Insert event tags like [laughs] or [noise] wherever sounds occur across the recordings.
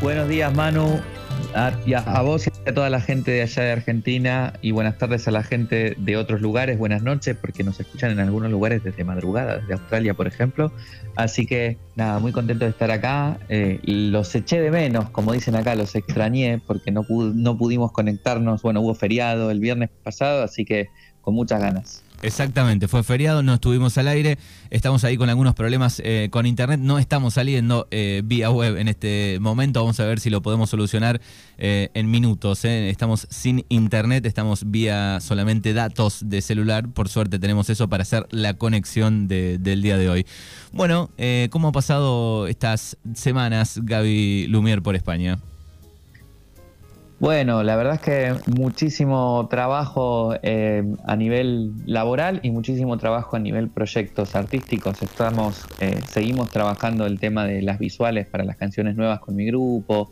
Buenos días, Manu. A, a, vos y a toda la gente de allá de Argentina y buenas tardes a la gente de otros lugares, buenas noches, porque nos escuchan en algunos lugares desde madrugada, desde Australia, por ejemplo. Así que nada, muy contento de estar acá. Eh, los eché de menos, como dicen acá, los extrañé porque no, no pudimos conectarnos. Bueno, hubo feriado el viernes pasado, así que con muchas ganas. Exactamente, fue feriado, no estuvimos al aire, estamos ahí con algunos problemas eh, con internet, no estamos saliendo eh, vía web en este momento, vamos a ver si lo podemos solucionar eh, en minutos. Estamos sin internet, estamos vía solamente datos de celular, por suerte tenemos eso para hacer la conexión del día de hoy. Bueno, ¿cómo ha pasado estas semanas Gaby Lumier por España? Bueno, la verdad es que muchísimo trabajo eh, a nivel laboral y muchísimo trabajo a nivel proyectos artísticos. Estamos, eh, seguimos trabajando el tema de las visuales para las canciones nuevas con mi grupo.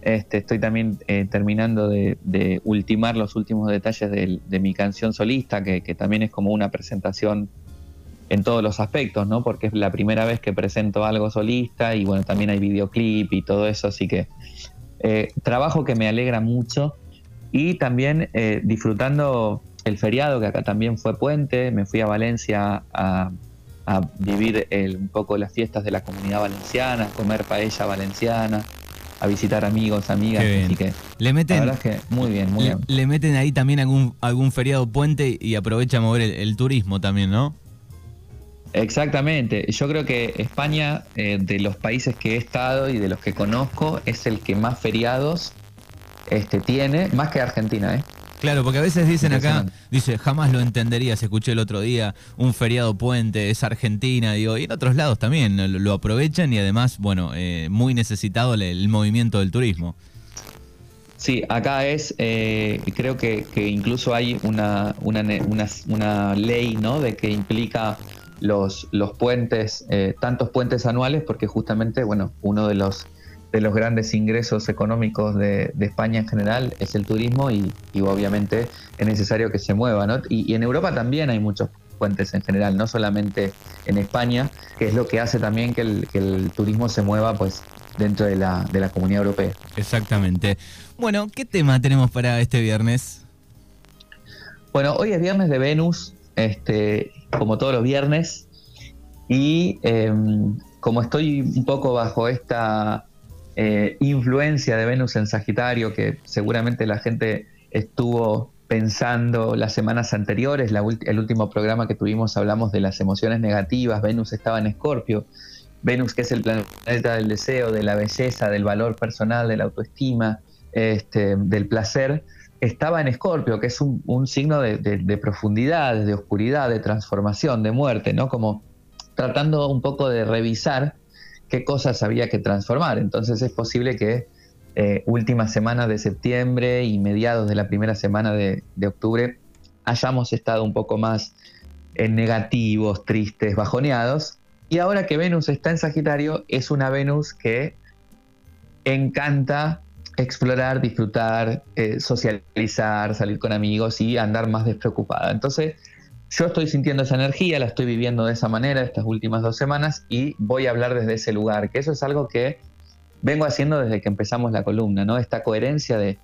Este, estoy también eh, terminando de, ultimar los últimos detalles de, mi canción solista, que, que, también es como una presentación en todos los aspectos, ¿no? Porque es la primera vez que presento algo solista y bueno, también hay videoclip y todo eso, así que eh, trabajo que me alegra mucho y también eh, disfrutando el feriado, que acá también fue puente, me fui a Valencia a, vivir un poco las fiestas de la comunidad valenciana, comer paella valenciana, a visitar amigos, amigas, así que le meten, la verdad es que muy bien, muy le, bien. Le meten ahí también algún, algún feriado puente y aprovecha a mover el turismo también, ¿no? Exactamente. Yo creo que España, eh, de los países que he estado y de los que conozco, es el que más feriados este, tiene, más que Argentina, ¿eh? Claro, porque a veces dicen acá, dice, jamás lo entenderías, escuché el otro día, un feriado puente, es Argentina, digo, y en otros lados también lo, aprovechan y además, bueno, eh, muy necesitado el, movimiento del turismo. Sí, acá es, eh, creo que, incluso hay una, una, una, una ley, ¿no? De que implica los, los puentes, eh, tantos puentes anuales, porque justamente, bueno, uno de los, de los grandes ingresos económicos de, España en general es el turismo y, obviamente es necesario que se mueva, ¿no? Y, en Europa también hay muchos puentes en general, no solamente en España, que es lo que hace también que el, que el turismo se mueva, pues, dentro de la, de la comunidad europea. Exactamente. Bueno, ¿qué tema tenemos para este viernes? Bueno, hoy es viernes de Venus, este, como todos los viernes. Y em, como estoy un poco bajo esta eh, influencia de Venus en Sagitario, que seguramente la gente estuvo pensando las semanas anteriores, el último programa que tuvimos hablamos de las emociones negativas, Venus estaba en Escorpio, Venus que es el planeta del deseo, de la belleza, del valor personal, de la autoestima, este, del placer, estaba en Escorpio, que es un, signo de, profundidad, de oscuridad, de transformación, de muerte, ¿no? Como tratando un poco de revisar qué cosas había que transformar. Entonces es posible que eh, últimas semanas de septiembre y mediados de la primera semana de, octubre hayamos estado un poco más en negativos, tristes, bajoneados. Y ahora que Venus está en Sagitario, es una Venus que encanta explorar, disfrutar, eh, socializar, salir con amigos y andar más despreocupada. Entonces, yo estoy sintiendo esa energía, la estoy viviendo de esa manera estas últimas dos semanas y voy a hablar desde ese lugar, que eso es algo que vengo haciendo desde que empezamos la columna, ¿no? Esta coherencia de,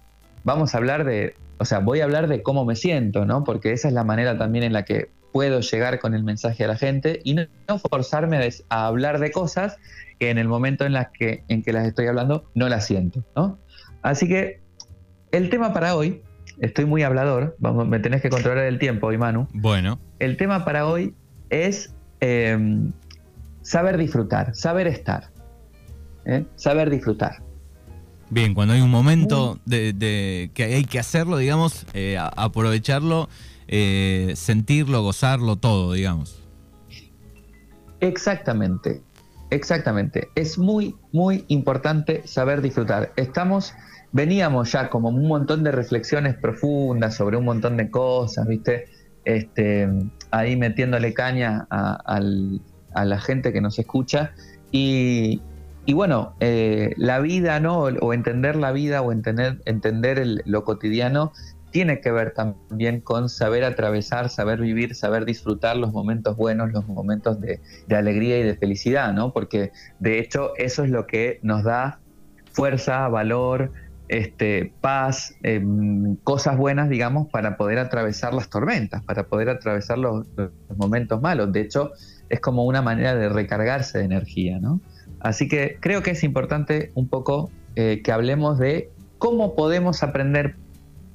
vamos a hablar de, o sea, voy a hablar de cómo me siento, ¿no? Porque esa es la manera también en la que puedo llegar con el mensaje a la gente y no, forzarme a, hablar de cosas que en el momento en, las que, en que las estoy hablando no las siento, ¿no? Así que el tema para hoy, estoy muy hablador, vamos, me tenés que controlar el tiempo hoy, Manu. Bueno. El tema para hoy es em, saber disfrutar, saber estar. ¿eh? Saber disfrutar. Bien, cuando hay un momento de, que hay que hacerlo, digamos, eh, aprovecharlo, eh, sentirlo, gozarlo, todo, digamos. Exactamente, exactamente. Es muy, muy importante saber disfrutar. Estamos veníamos ya como un montón de reflexiones profundas sobre un montón de cosas, ¿viste? Este, ahí metiéndole caña a, la gente que nos escucha. Y, bueno, eh, la vida, ¿no? O, entender la vida o entender, entender lo cotidiano tiene que ver también con saber atravesar, saber vivir, saber disfrutar los momentos buenos, los momentos de, de alegría y de felicidad, ¿no? Porque de hecho eso es lo que nos da fuerza, valor, este, paz, em, cosas buenas, digamos, para poder atravesar las tormentas, para poder atravesar los, momentos malos. De hecho, es como una manera de recargarse de energía, ¿no? Así que creo que es importante un poco eh, que hablemos de cómo podemos aprender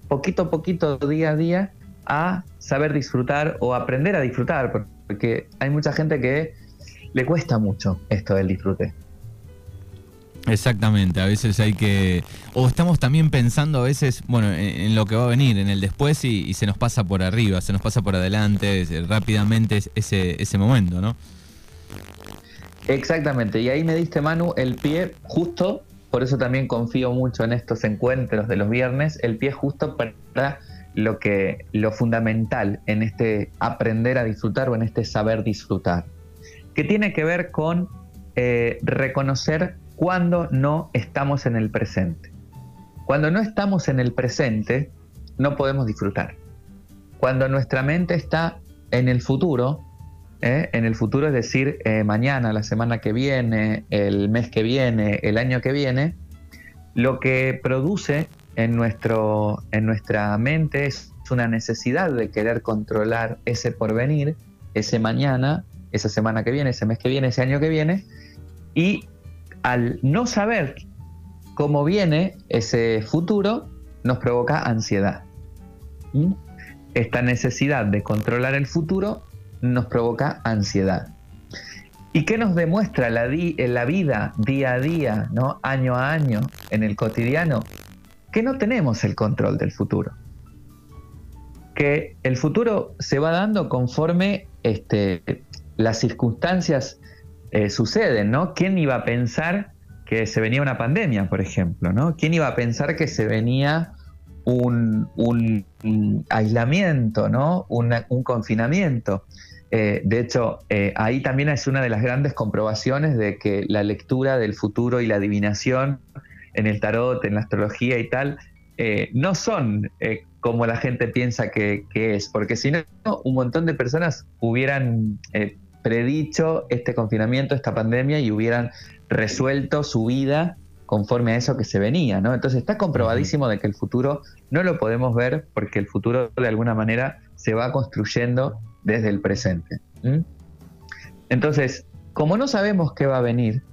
poquito a poquito, día a día, a saber disfrutar o aprender a disfrutar, porque hay mucha gente que le cuesta mucho esto del disfrute. Exactamente, a veces hay que... O estamos también pensando a veces, bueno, en, lo que va a venir, en el después y, se nos pasa por arriba, se nos pasa por adelante rápidamente ese, ese momento, ¿no? Exactamente, y ahí me diste, Manu, el pie justo, por eso también confío mucho en estos encuentros de los viernes, el pie justo para lo, que, lo fundamental en este aprender a disfrutar o en este saber disfrutar, que tiene que ver con eh, reconocer cuando no estamos en el presente. Cuando no estamos en el presente, no podemos disfrutar. Cuando nuestra mente está en el futuro, ¿eh? en el futuro es decir, eh, mañana, la semana que viene, el mes que viene, el año que viene, lo que produce en, nuestro, en nuestra mente es una necesidad de querer controlar ese porvenir, ese mañana, esa semana que viene, ese mes que viene, ese año que viene, y al no saber cómo viene ese futuro, nos provoca ansiedad. ¿Mm? Esta necesidad de controlar el futuro nos provoca ansiedad. ¿Y qué nos demuestra la, la vida día a día, año a año, en el cotidiano? Que no tenemos el control del futuro. Que el futuro se va dando conforme este, las circunstancias eh, suceden, ¿no? ¿Quién iba a pensar que se venía una pandemia, por ejemplo, ¿no? ¿Quién iba a pensar que se venía un, aislamiento, ¿no? un confinamiento? Eh, de hecho, eh, ahí también es una de las grandes comprobaciones de que la lectura del futuro y la adivinación en el tarot, en la astrología y tal, no son como la gente piensa que, que es, porque si no, un montón de personas hubieran predicho este confinamiento, esta pandemia y hubieran resuelto su vida conforme a eso que se venía, ¿no? Entonces está comprobadísimo de que el futuro no lo podemos ver porque el futuro de alguna manera se va construyendo desde el presente. Entonces, como no sabemos qué va a venir,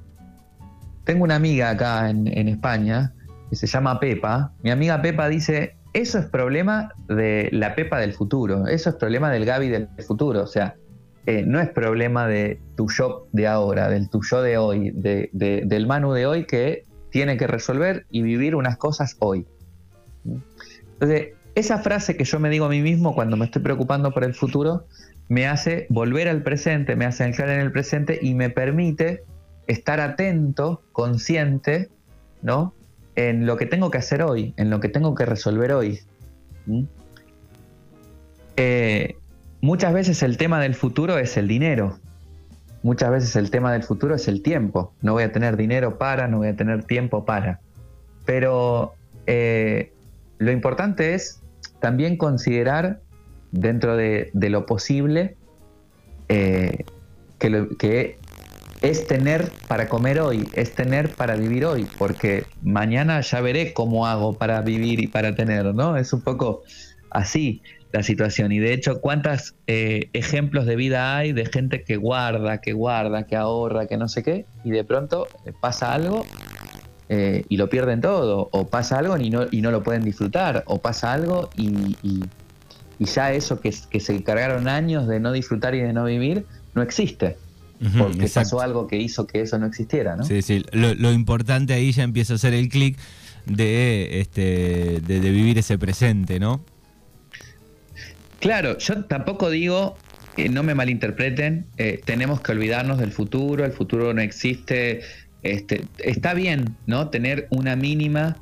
tengo una amiga acá en, en España que se llama Pepa. Mi amiga Pepa dice, eso es problema de la Pepa del futuro, eso es problema del Gaby del futuro. O sea, eh, no es problema de tu yo de ahora, del tu yo de hoy, del Manu de hoy que tiene que resolver y vivir unas cosas hoy. Entonces, esa frase que yo me digo a mí mismo cuando me estoy preocupando por el futuro, me hace volver al presente, me hace entrar en el presente y me permite estar atento, consciente, ¿no? En lo que tengo que hacer hoy, en lo que tengo que resolver hoy. Eh, Muchas veces el tema del futuro es el dinero. Muchas veces el tema del futuro es el tiempo. No voy a tener dinero para, no voy a tener tiempo para. Pero eh, lo importante es también considerar dentro de, lo posible eh, que, que es tener para comer hoy, es tener para vivir hoy, porque mañana ya veré cómo hago para vivir y para tener, ¿no? Es un poco así la situación. Y de hecho, ¿cuántos eh, ejemplos de vida hay de gente que guarda, que guarda, que ahorra, que no sé qué, y de pronto eh, pasa algo eh, y lo pierden todo, o pasa algo y no, y no lo pueden disfrutar, o pasa algo y, ya eso que, que, se encargaron años de no disfrutar y de no vivir, no existe. Porque pasó algo que hizo que eso no existiera, ¿no? Sí, sí. Lo, importante ahí ya empieza a ser el clic de, este, de, de vivir ese presente, ¿no? Claro, yo tampoco digo, que no me malinterpreten, eh, tenemos que olvidarnos del futuro, el futuro no existe. Este, está bien, ¿no? Tener una mínima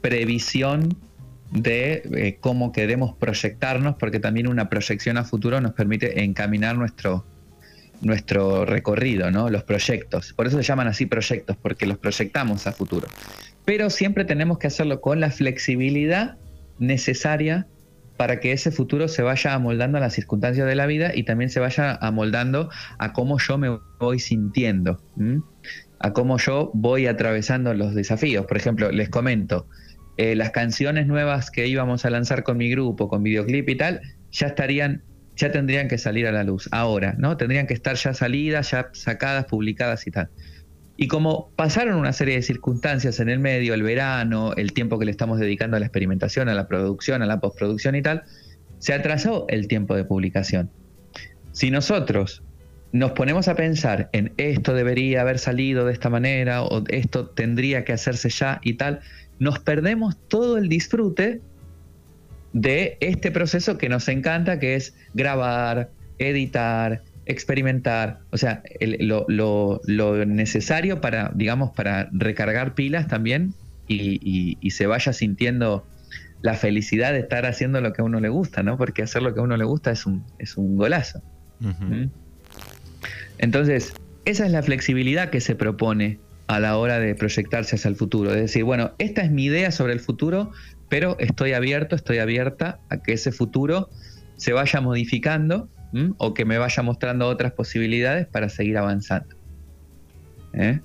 previsión de eh, cómo queremos proyectarnos, porque también una proyección a futuro nos permite encaminar nuestro, nuestro recorrido, ¿no? Los proyectos. Por eso se llaman así proyectos, porque los proyectamos a futuro. Pero siempre tenemos que hacerlo con la flexibilidad necesaria para que ese futuro se vaya amoldando a las circunstancias de la vida y también se vaya amoldando a cómo yo me voy sintiendo. a cómo yo voy atravesando los desafíos. Por ejemplo, les comento, eh, las canciones nuevas que íbamos a lanzar con mi grupo, con videoclip y tal, ya estarían, ya tendrían que salir a la luz ahora, ¿no? Tendrían que estar ya salidas, ya sacadas, publicadas y tal. Y como pasaron una serie de circunstancias en el medio, el verano, el tiempo que le estamos dedicando a la experimentación, a la producción, a la postproducción y tal, se atrasó el tiempo de publicación. Si nosotros nos ponemos a pensar en esto debería haber salido de esta manera o esto tendría que hacerse ya y tal, nos perdemos todo el disfrute de este proceso que nos encanta, que es grabar, editar, experimentar, o sea, lo, necesario para, digamos, para recargar pilas también y, se vaya sintiendo la felicidad de estar haciendo lo que a uno le gusta, ¿no? Porque hacer lo que a uno le gusta es un, es un golazo. Entonces, esa es la flexibilidad que se propone a la hora de proyectarse hacia el futuro. Es decir, bueno, esta es mi idea sobre el futuro, pero estoy abierto, estoy abierta a que ese futuro se vaya modificando o que me vaya mostrando otras posibilidades para seguir avanzando. ¿eh?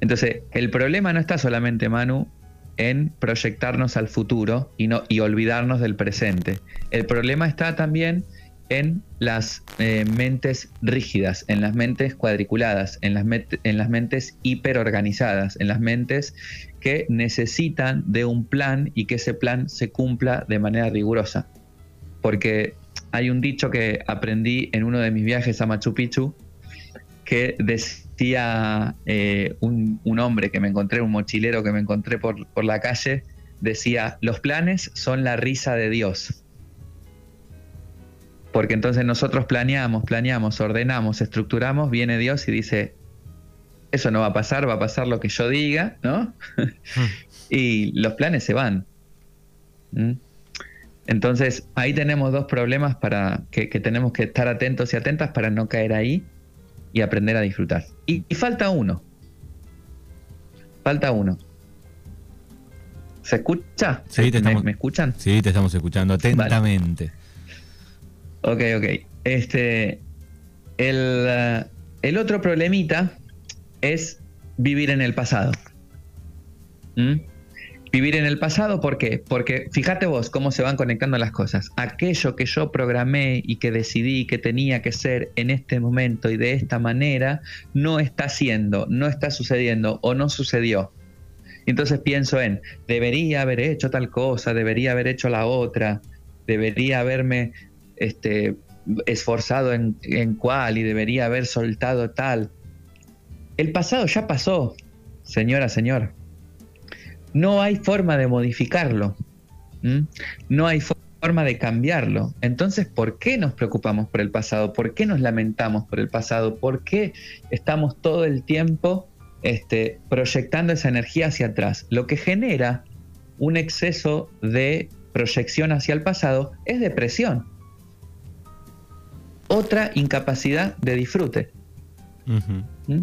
Entonces, el problema no está solamente, Manu, en proyectarnos al futuro y, no, y olvidarnos del presente. El problema está también en las eh, mentes rígidas, en las mentes cuadriculadas, en las, en las mentes hiperorganizadas, en las mentes que necesitan de un plan y que ese plan se cumpla de manera rigurosa. Porque hay un dicho que aprendí en uno de mis viajes a Machu Picchu que decía eh, un, hombre que me encontré, un mochilero que me encontré por, por la calle, decía, los planes son la risa de Dios porque entonces nosotros planeamos, planeamos, ordenamos, estructuramos, viene Dios y dice, eso no va a pasar, va a pasar lo que yo diga, ¿no? [laughs] y los planes se van. ¿Mm? Entonces ahí tenemos dos problemas para que, tenemos que estar atentos y atentas para no caer ahí y aprender a disfrutar. Y, falta uno. Falta uno. ¿Se escucha? Sí, te estamos, ¿Me, escuchan? Sí, te estamos escuchando atentamente. Ok, ok. Este, el, el otro problemita es vivir en el pasado. ¿Mm? Vivir en el pasado, ¿por qué? Porque fíjate vos cómo se van conectando las cosas. Aquello que yo programé y que decidí que tenía que ser en este momento y de esta manera, no está siendo, no está sucediendo o no sucedió. Entonces pienso en, debería haber hecho tal cosa, debería haber hecho la otra, debería haberme este, esforzado en, en cuál y debería haber soltado tal. El pasado ya pasó, señora, señor. No hay forma de modificarlo. No hay forma de cambiarlo. Entonces, ¿por qué nos preocupamos por el pasado? ¿Por qué nos lamentamos por el pasado? ¿Por qué estamos todo el tiempo este, proyectando esa energía hacia atrás? Lo que genera un exceso de proyección hacia el pasado es depresión otra incapacidad de disfrute. ¿Mm?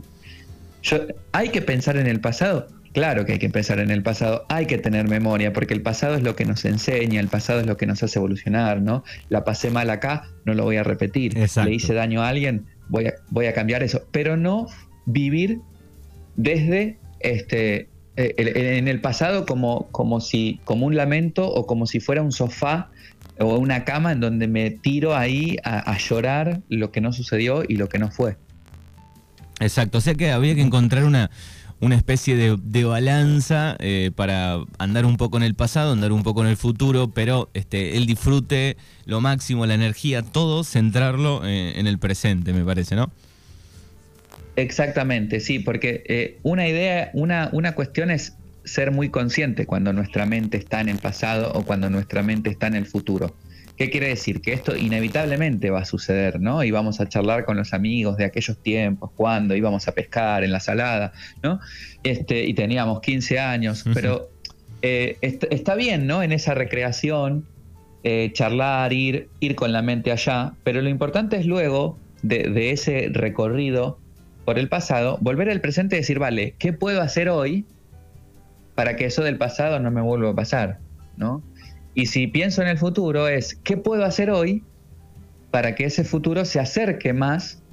¿Hay que pensar en el pasado? Claro que hay que pensar en el pasado, hay que tener memoria, porque el pasado es lo que nos enseña, el pasado es lo que nos hace evolucionar, ¿no? La pasé mal acá, no lo voy a repetir. Le hice daño a alguien, voy a, voy a cambiar eso. Pero no vivir desde este eh, en el pasado como, como si, como un lamento o como si fuera un sofá o una cama en donde me tiro ahí a, llorar lo que no sucedió y lo que no fue. Exacto, o sea que había que encontrar una, una especie de, balanza eh, para andar un poco en el pasado, andar un poco en el futuro, pero este, el disfrute, lo máximo, la energía, todo centrarlo eh, en el presente, me parece, ¿no? Exactamente, sí, porque eh, una idea, una, una cuestión es ser muy consciente cuando nuestra mente está en el pasado o cuando nuestra mente está en el futuro. ¿Qué quiere decir? Que esto inevitablemente va a suceder, ¿no? Y vamos a charlar con los amigos de aquellos tiempos, cuando íbamos a pescar en la salada, ¿no? Este, y teníamos 15 años, pero eh, está bien, ¿no? En esa recreación, eh, charlar, ir, ir con la mente allá, pero lo importante es luego de, de ese recorrido por el pasado, volver al presente y decir, vale, ¿qué puedo hacer hoy para que eso del pasado no me vuelva a pasar, ¿no? Y si pienso en el futuro es, ¿qué puedo hacer hoy para que ese futuro se acerque más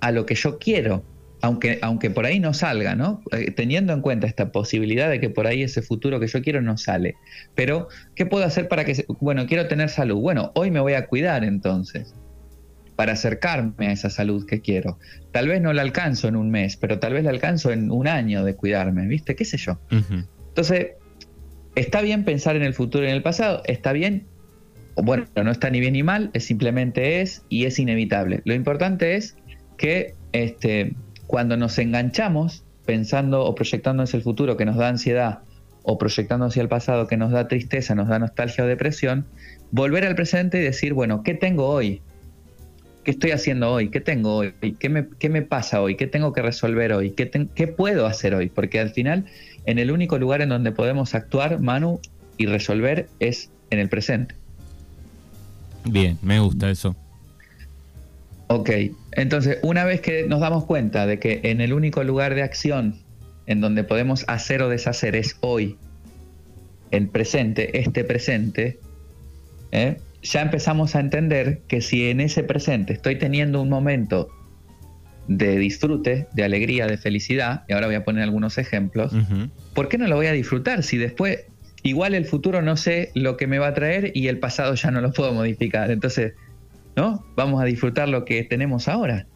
a lo que yo quiero? aunque, aunque por ahí no salga, ¿no? Eh, teniendo en cuenta esta posibilidad de que por ahí ese futuro que yo quiero no sale. Pero, ¿qué puedo hacer para que, bueno, quiero tener salud? Bueno, hoy me voy a cuidar entonces, para acercarme a esa salud que quiero. Tal vez no la alcanzo en un mes, pero tal vez la alcanzo en un año de cuidarme, ¿viste? ¿Qué sé yo? Entonces, está bien pensar en el futuro y en el pasado, está bien, bueno, no está ni bien ni mal, es simplemente es y es inevitable. Lo importante es que este, cuando nos enganchamos pensando o proyectando hacia el futuro que nos da ansiedad o proyectando hacia el pasado que nos da tristeza, nos da nostalgia o depresión, volver al presente y decir, bueno, ¿qué tengo hoy? ¿Qué estoy haciendo hoy? ¿Qué tengo hoy? ¿Qué me, qué me pasa hoy? ¿Qué tengo que resolver hoy? ¿Qué, ¿Qué puedo hacer hoy? Porque al final, en el único lugar en donde podemos actuar, Manu, y resolver es en el presente. Bien, me gusta eso. Ok, entonces una vez que nos damos cuenta de que en el único lugar de acción en donde podemos hacer o deshacer es hoy, en presente, este presente, ¿eh? Ya empezamos a entender que si en ese presente estoy teniendo un momento de disfrute, de alegría, de felicidad, y ahora voy a poner algunos ejemplos, ¿por qué no lo voy a disfrutar si después igual el futuro no sé lo que me va a traer y el pasado ya no lo puedo modificar? Entonces, ¿no? Vamos a disfrutar lo que tenemos ahora.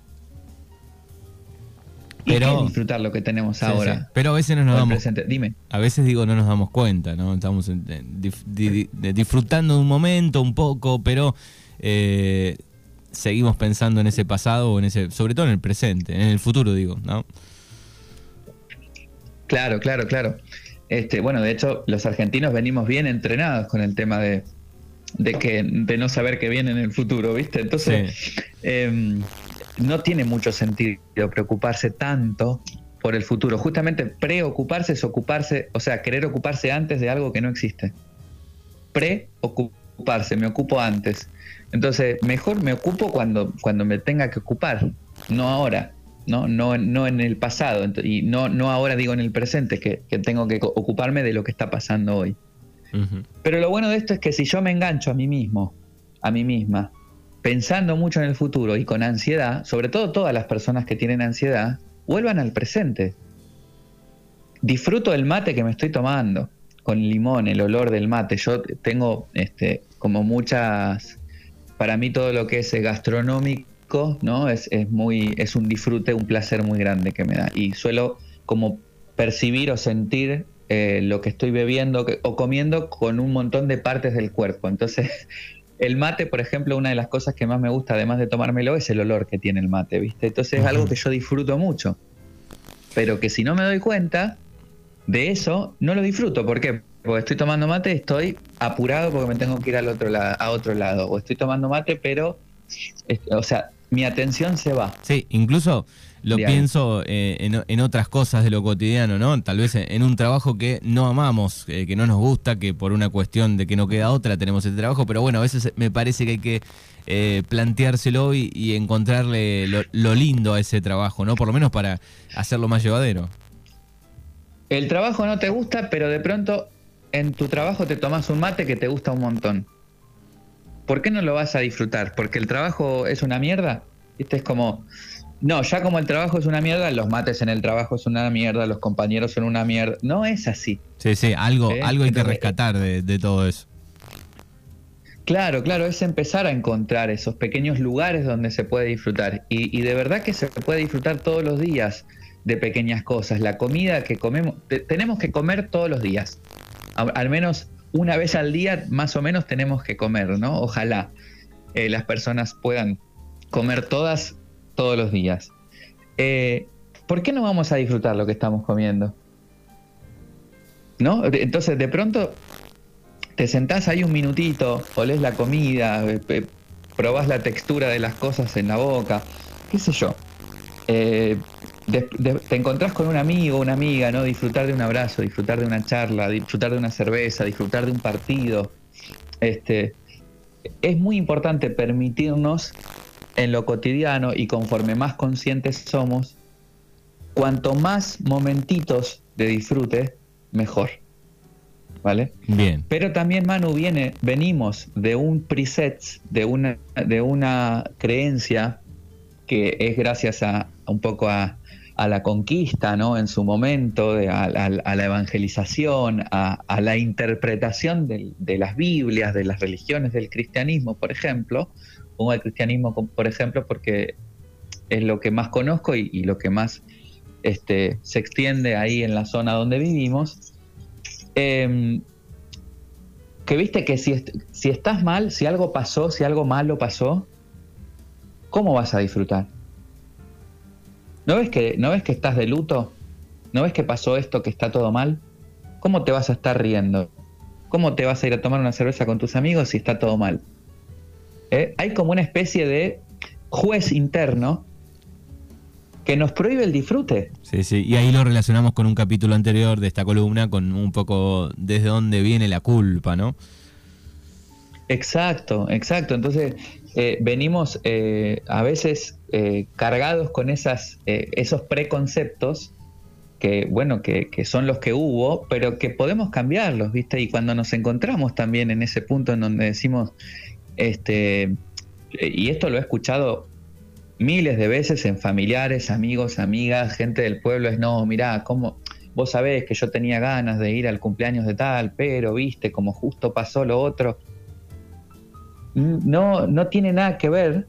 Pero disfrutar lo que tenemos ahora. Pero a veces no nos damos Dime. A veces digo no nos damos cuenta, ¿no? Estamos disfrutando de un momento un poco, pero eh, seguimos pensando en ese pasado o en ese, sobre todo en el presente, en el futuro digo, ¿no? Claro, claro, claro. Este, bueno, de hecho, los argentinos venimos bien entrenados con el tema de, de, que, de no saber qué viene en el futuro, ¿viste? Entonces, em, no tiene mucho sentido preocuparse tanto por el futuro. Justamente preocuparse es ocuparse, o sea, querer ocuparse antes de algo que no existe. Preocuparse, me ocupo antes. Entonces, mejor me ocupo cuando, cuando me tenga que ocupar, no ahora, no, no, no en el pasado, y no, no ahora digo en el presente, que, que tengo que ocuparme de lo que está pasando hoy. Pero lo bueno de esto es que si yo me engancho a mí mismo, a mí misma, pensando mucho en el futuro y con ansiedad, sobre todo todas las personas que tienen ansiedad, vuelvan al presente. Disfruto del mate que me estoy tomando, con limón, el olor del mate. Yo tengo este, como muchas, para mí todo lo que es gastronómico, ¿no? Es, es, muy, es un disfrute, un placer muy grande que me da. Y suelo como percibir o sentir eh, lo que estoy bebiendo o comiendo con un montón de partes del cuerpo. Entonces, el mate, por ejemplo, una de las cosas que más me gusta, además de tomármelo, es el olor que tiene el mate, ¿viste? Entonces es algo que yo disfruto mucho. Pero que si no me doy cuenta de eso, no lo disfruto. ¿Por qué? Porque estoy tomando mate, estoy apurado porque me tengo que ir al otro lado, a otro lado. O estoy tomando mate, pero, o sea, mi atención se va. Sí, incluso lo pienso eh, en, otras cosas de lo cotidiano, ¿no? Tal vez en, un trabajo que no amamos, eh, que no nos gusta, que por una cuestión de que no queda otra tenemos el trabajo, pero bueno, a veces me parece que hay que eh, planteárselo y, encontrarle lo, lindo a ese trabajo, ¿no? Por lo menos para hacerlo más llevadero. El trabajo no te gusta, pero de pronto en tu trabajo te tomas un mate que te gusta un montón. ¿Por qué no lo vas a disfrutar? ¿Porque el trabajo es una mierda? Este es como, no, ya como el trabajo es una mierda, los mates en el trabajo es una mierda, los compañeros son una mierda. No es así. Sí, sí, algo, ¿Eh? algo hay que rescatar de, todo eso. Claro, claro, es empezar a encontrar esos pequeños lugares donde se puede disfrutar. Y, de verdad que se puede disfrutar todos los días de pequeñas cosas. La comida que comemos, tenemos que comer todos los días. Al, menos una vez al día, más o menos, tenemos que comer, ¿no? Ojalá eh, las personas puedan comer todas todos los días. Eh, ¿Por qué no vamos a disfrutar lo que estamos comiendo? ¿No? Entonces, de pronto te sentás ahí un minutito, olés la comida, eh, probás la textura de las cosas en la boca, qué sé yo. Eh, te encontrás con un amigo, una amiga, ¿no? Disfrutar de un abrazo, disfrutar de una charla, disfrutar de una cerveza, disfrutar de un partido. Este, es muy importante permitirnos en lo cotidiano y conforme más conscientes somos, cuanto más momentitos de disfrute, mejor. ¿Vale? Bien. Pero también, Manu, viene, venimos de un preset, de una, de una creencia que es gracias a, un poco a, a la conquista, ¿no? En su momento, a, la evangelización, a, la interpretación de, las Biblias, de las religiones del cristianismo, por ejemplo. Pongo el cristianismo, por ejemplo, porque es lo que más conozco y, lo que más este, se extiende ahí en la zona donde vivimos. Em, que viste que si, si estás mal, si algo pasó, si algo malo pasó, ¿cómo vas a disfrutar? ¿No ves que, ¿no ves que estás de luto? ¿No ves que pasó esto, que está todo mal? ¿Cómo te vas a estar riendo? ¿Cómo te vas a ir a tomar una cerveza con tus amigos si está todo mal? ¿Eh? Hay como una especie de juez interno que nos prohíbe el disfrute. Sí, sí, y ahí lo relacionamos con un capítulo anterior de esta columna, con un poco desde dónde viene la culpa, ¿no? Exacto, exacto. Entonces, eh, venimos eh, a veces eh, cargados con esas, esos preconceptos que, bueno, que, que, son los que hubo, pero que podemos cambiarlos, ¿viste? Y cuando nos encontramos también en ese punto en donde decimos, este, y esto lo he escuchado miles de veces en familiares, amigos, amigas, gente del pueblo, es no, mirá, ¿cómo? Vos sabés que yo tenía ganas de ir al cumpleaños de tal, pero viste, como justo pasó lo otro no, no tiene nada que ver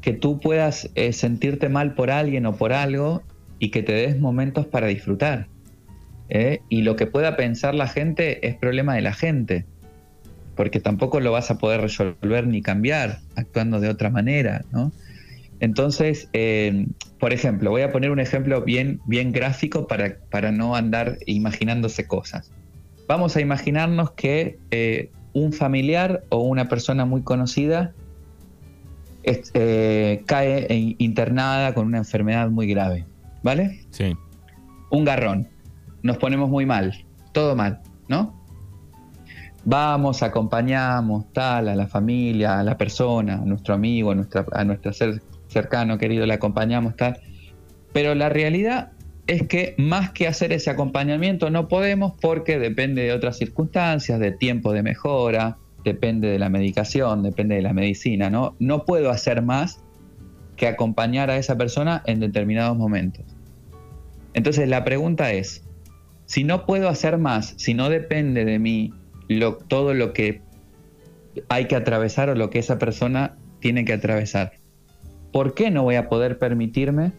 que tú puedas eh, sentirte mal por alguien o por algo y que te des momentos para disfrutar. ¿eh? Y lo que pueda pensar la gente es problema de la gente, porque tampoco lo vas a poder resolver ni cambiar actuando de otra manera. Entonces, eh, por ejemplo, voy a poner un ejemplo bien, bien gráfico para, para no andar imaginándose cosas. Vamos a imaginarnos que un familiar o una persona muy conocida eh, cae internada con una enfermedad muy grave, ¿vale? Sí. Un garrón. Nos ponemos muy mal, todo mal, ¿no? Vamos, acompañamos tal a la familia, a la persona, a nuestro amigo, a, nuestro ser cercano, querido, le acompañamos tal. Pero la realidad es que más que hacer ese acompañamiento no podemos porque depende de otras circunstancias, de tiempo de mejora, depende de la medicación, depende de la medicina, ¿no? No puedo hacer más que acompañar a esa persona en determinados momentos. Entonces la pregunta es, si no puedo hacer más, si no depende de mí todo lo que hay que atravesar o lo que esa persona tiene que atravesar, ¿por qué no voy a poder permitirme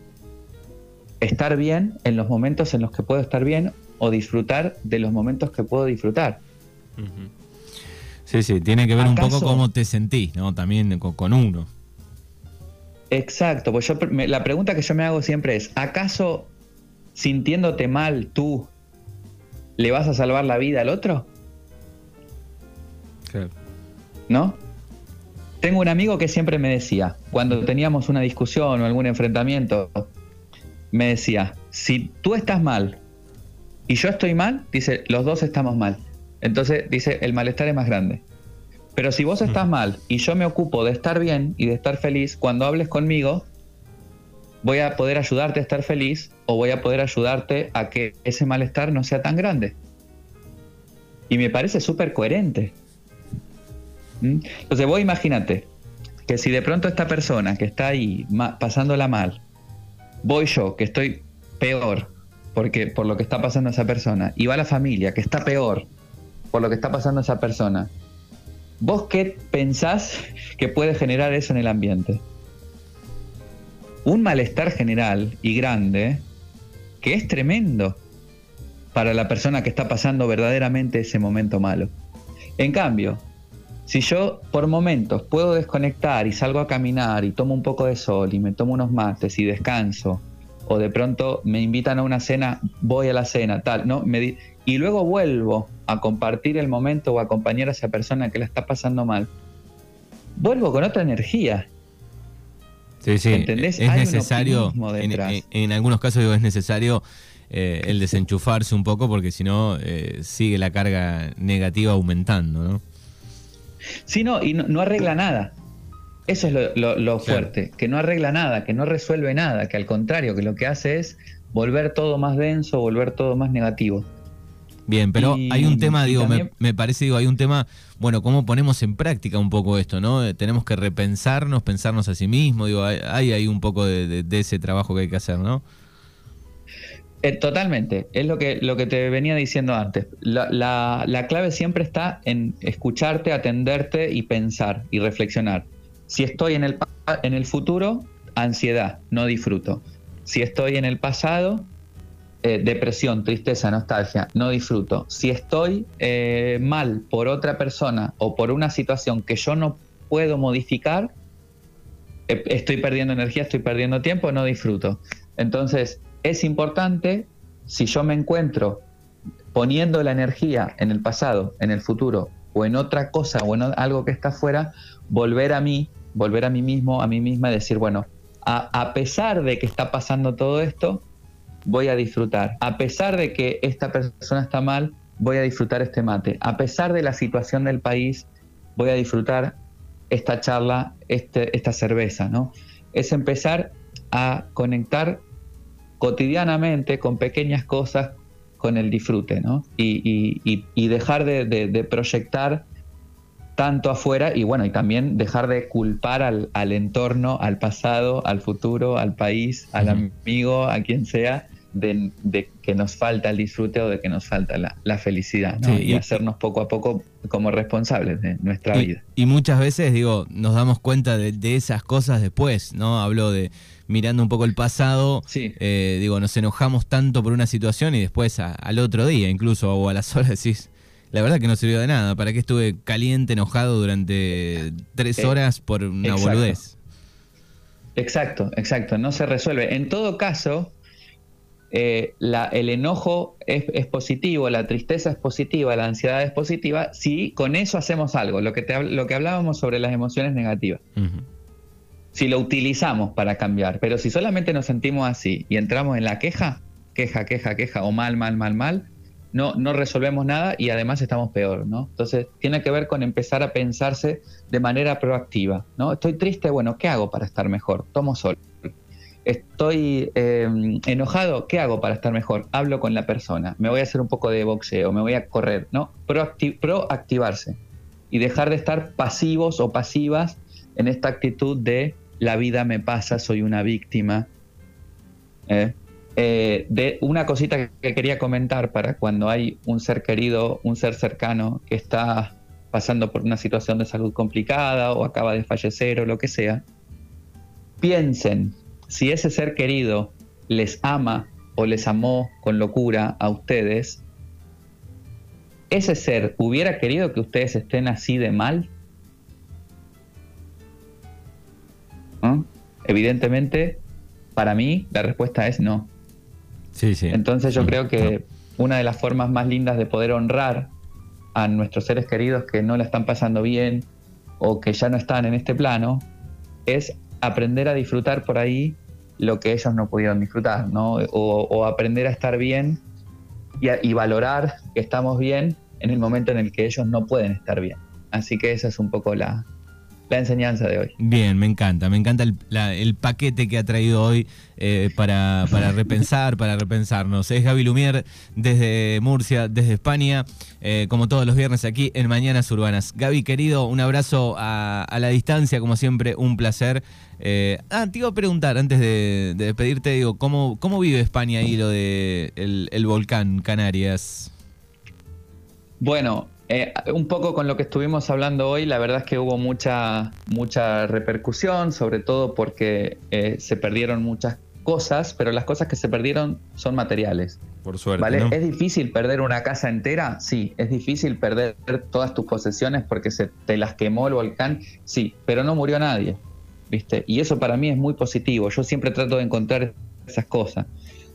estar bien en los momentos en los que puedo estar bien o disfrutar de los momentos que puedo disfrutar. Sí, sí, tiene que ver un poco cómo te sentís, ¿no? También con, uno. Exacto, pues yo la pregunta que yo me hago siempre es, ¿acaso sintiéndote mal tú le vas a salvar la vida al otro? Claro. ¿No? Tengo un amigo que siempre me decía, cuando teníamos una discusión o algún enfrentamiento, me decía, si tú estás mal y yo estoy mal, dice, los dos estamos mal. Entonces dice, el malestar es más grande. Pero si vos estás mal y yo me ocupo de estar bien y de estar feliz, cuando hables conmigo, voy a poder ayudarte a estar feliz o voy a poder ayudarte a que ese malestar no sea tan grande. Y me parece súper coherente. ¿Mm? Entonces vos imagínate que si de pronto esta persona que está ahí pasándola mal, voy yo, que estoy peor porque, por lo que está pasando a esa persona, y va la familia, que está peor por lo que está pasando a esa persona, ¿vos qué pensás que puede generar eso en el ambiente? Un malestar general y grande que es tremendo para la persona que está pasando verdaderamente ese momento malo. En cambio, si yo por momentos puedo desconectar y salgo a caminar y tomo un poco de sol y me tomo unos mates y descanso, o de pronto me invitan a una cena, voy a la cena, tal, ¿no? Me y luego vuelvo a compartir el momento o a acompañar a esa persona que la está pasando mal, vuelvo con otra energía. Sí, sí, ¿Entendés? es necesario, en, algunos casos digo, es necesario eh, el desenchufarse un poco porque si no eh, sigue la carga negativa aumentando, ¿no? Sí, no, y no, arregla nada. Eso es lo, fuerte, que no arregla nada, que no resuelve nada, que al contrario, que lo que hace es volver todo más denso, volver todo más negativo. Bien, pero hay un tema, digo, me, parece, digo, hay un tema, bueno, cómo ponemos en práctica un poco esto, ¿no? Eh, tenemos que repensarnos, pensarnos a sí mismos, digo, hay, hay un poco de, ese trabajo que hay que hacer, ¿no? Eh, totalmente, es lo que, lo que te venía diciendo antes. La, la, clave siempre está en escucharte, atenderte y pensar y reflexionar. Si estoy en el, en el futuro, ansiedad, no disfruto. Si estoy en el pasado, eh, depresión, tristeza, nostalgia, no disfruto. Si estoy eh, mal por otra persona o por una situación que yo no puedo modificar, estoy perdiendo energía, estoy perdiendo tiempo, no disfruto. Entonces, es importante, si yo me encuentro poniendo la energía en el pasado, en el futuro, o en otra cosa, o en algo que está afuera, volver a mí, volver a mí mismo, a mí misma, decir, bueno, a, pesar de que está pasando todo esto, voy a disfrutar. A pesar de que esta persona está mal, voy a disfrutar este mate. A pesar de la situación del país, voy a disfrutar esta charla, este, esta cerveza, ¿no? Es empezar a conectar cotidianamente con pequeñas cosas con el disfrute, ¿no? Y, dejar de, proyectar tanto afuera y bueno, y también dejar de culpar al, entorno, al pasado, al futuro, al país, al amigo, a quien sea, de, que nos falta el disfrute o de que nos falta la, felicidad, ¿no? y, hacernos poco a poco como responsables de nuestra vida. Y muchas veces, digo, nos damos cuenta de, de esas cosas después, ¿no? Hablo de mirando un poco el pasado, eh, digo, nos enojamos tanto por una situación y después al otro día incluso o a las horas decís, la verdad que no sirvió de nada, ¿para qué estuve caliente, enojado durante tres eh, horas por una boludez? Exacto, exacto, no se resuelve. En todo caso, eh, el enojo es, positivo, la tristeza es positiva, la ansiedad es positiva, si con eso hacemos algo, lo que, te, lo que hablábamos sobre las emociones negativas si lo utilizamos para cambiar. Pero si solamente nos sentimos así y entramos en la queja, queja, queja, queja, o mal, mal, mal, mal, no, no resolvemos nada y además estamos peor, ¿no? Entonces tiene que ver con empezar a pensarse de manera proactiva, ¿no? Estoy triste, bueno, ¿qué hago para estar mejor? Tomo sol. Estoy em, enojado, ¿qué hago para estar mejor? Hablo con la persona, me voy a hacer un poco de boxeo, me voy a correr, ¿no? proactivarse y dejar de estar pasivos o pasivas en esta actitud de la vida me pasa, soy una víctima. ¿eh? Eh, de una cosita que quería comentar para cuando hay un ser querido, un ser cercano que está pasando por una situación de salud complicada o acaba de fallecer o lo que sea, piensen si ese ser querido les ama o les amó con locura a ustedes, ese ser hubiera querido que ustedes estén así de mal Evidentemente, para mí la respuesta es no. Sí, sí. Entonces yo creo que una de las formas más lindas de poder honrar a nuestros seres queridos que no la están pasando bien o que ya no están en este plano es aprender a disfrutar por ahí lo que ellos no pudieron disfrutar, ¿no? O, aprender a estar bien y, y, valorar que estamos bien en el momento en el que ellos no pueden estar bien. Así que esa es un poco la, la enseñanza de hoy. Bien, me encanta, me encanta el, paquete que ha traído hoy eh, para, repensar, para repensarnos. Es Gaby Lumier desde Murcia, desde España, eh, como todos los viernes aquí en Mañanas Urbanas. Gaby, querido, un abrazo a, la distancia, como siempre, un placer. Eh, ah, te iba a preguntar antes de, despedirte, digo, ¿cómo, ¿cómo vive España ahí lo de el volcán Canarias? Bueno, eh, un poco con lo que estuvimos hablando hoy, la verdad es que hubo mucha, mucha repercusión, sobre todo porque eh, se perdieron muchas cosas, pero las cosas que se perdieron son materiales. Por suerte. ¿vale? ¿Es difícil perder una casa entera? Sí. ¿Es difícil perder todas tus posesiones porque se te las quemó el volcán? Sí, pero no murió nadie. ¿Viste? Y eso para mí es muy positivo. Yo siempre trato de encontrar esas cosas.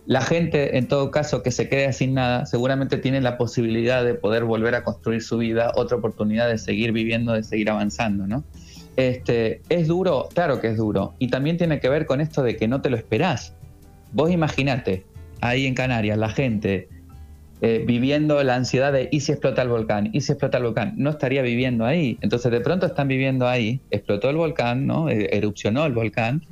La gente, en todo caso, que se quede sin nada, seguramente tiene la posibilidad de poder volver a construir su vida, otra oportunidad de seguir viviendo, de seguir avanzando, ¿no? Este, ¿Es duro? Claro que es duro. Y también tiene que ver con esto de que no te lo esperás. Vos imaginate, ahí en Canarias, la gente eh, viviendo la ansiedad de ¿y si explota el volcán? ¿y si explota el volcán? No estaría viviendo ahí. Entonces de pronto están viviendo ahí, explotó el volcán, ¿no? Eh, erupcionó el volcán,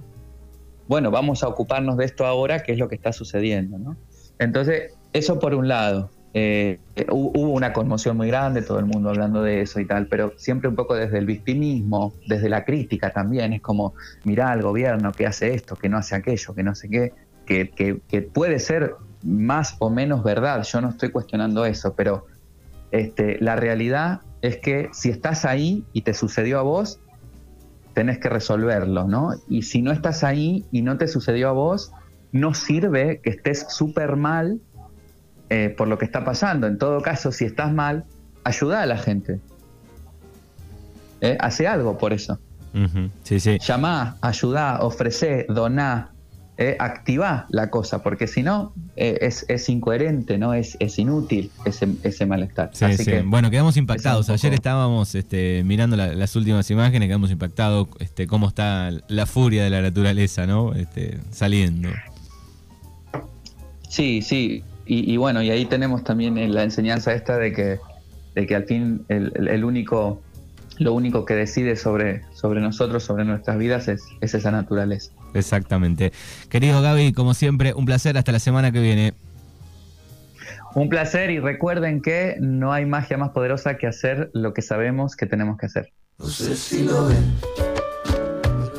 bueno, vamos a ocuparnos de esto ahora, que es lo que está sucediendo. ¿no? Entonces, eso por un lado. Eh, hubo una conmoción muy grande, todo el mundo hablando de eso y tal, pero siempre un poco desde el victimismo, desde la crítica también, es como, mira al gobierno que hace esto, que no hace aquello, que no sé qué, que, que, puede ser más o menos verdad, yo no estoy cuestionando eso, pero este, la realidad es que si estás ahí y te sucedió a vos, tenés que resolverlo, ¿no? Y si no estás ahí y no te sucedió a vos, no sirve que estés súper mal eh, por lo que está pasando. En todo caso, si estás mal, ayuda a la gente. ¿Eh? Hace algo por eso. sí, sí. Llamá, ayudá, ofrecé, doná, eh, la cosa, porque si no, eh, es, incoherente, ¿no? Es, es inútil ese, ese malestar. bueno, quedamos impactados. Ayer estábamos este, mirando las últimas imágenes, quedamos impactados este, cómo está la furia de la naturaleza, ¿no? Este, saliendo. Sí, sí. Y, bueno, y ahí tenemos también la enseñanza esta de que, de que al fin el, único, lo único que decide sobre, sobre nosotros, sobre nuestras vidas, es, es esa naturaleza. Exactamente. Querido Gaby, como siempre, un placer. Hasta la semana que viene. Un placer y recuerden que no hay magia más poderosa que hacer lo que sabemos que tenemos que hacer. No sé si lo ven,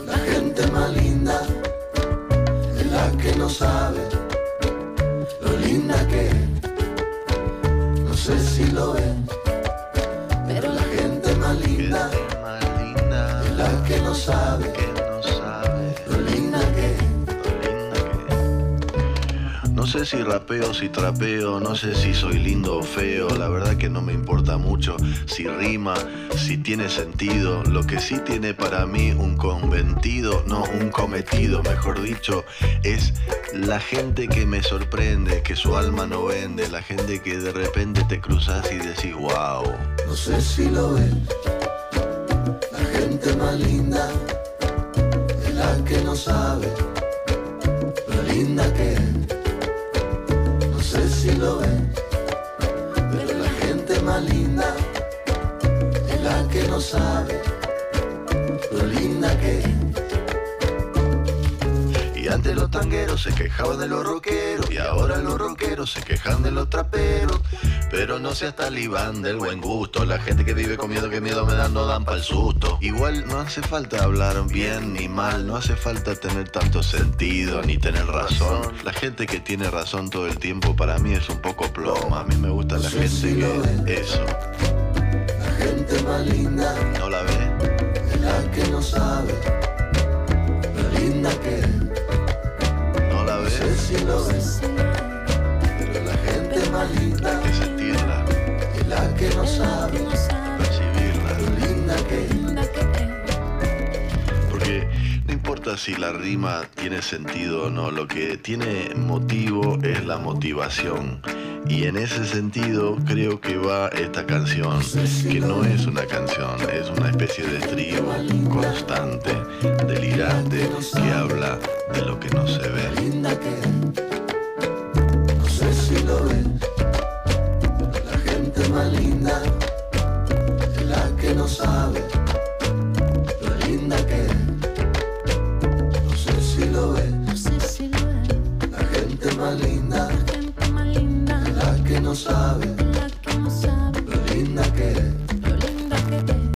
la gente más linda es la que no sabe linda que No sé si lo ven, pero la gente más linda, es la que no sabe, que no sabe sé si rapeo, si trapeo, no sé si soy lindo o feo, la verdad que no me importa mucho si rima, si tiene sentido, lo que sí tiene para mí un conventido, no un cometido, mejor dicho, es la gente que me sorprende, que su alma no vende, la gente que de repente te cruzas y decís, wow. No sé si lo ven, la gente más linda es la que no sabe lo linda que es si lo ven. Pero la gente más linda es la que no sabe lo linda que es. Antes los tangueros se quejaban de los rockeros y ahora los rockeros se quejan de los traperos. Pero no seas talibán del buen gusto. La gente que vive con miedo, que miedo me dan, no dan pa'l susto. Igual no hace falta hablar bien ni mal, no hace falta tener tanto sentido ni tener razón. La gente que tiene razón todo el tiempo para mí es un poco plomo. A mí me gusta la gente que eso. La gente más linda. ¿No la ve? Es la que no sabe. Lo linda que la ve. No sé si lo ve más linda que sentirla y la que no sabe percibirla, lo linda que porque no importa si la rima tiene sentido o no, lo que tiene motivo es la motivación. Y en ese sentido creo que va esta canción, que no es una canción, es una especie de estribo constante, delirante, que habla de lo que no se ve. No.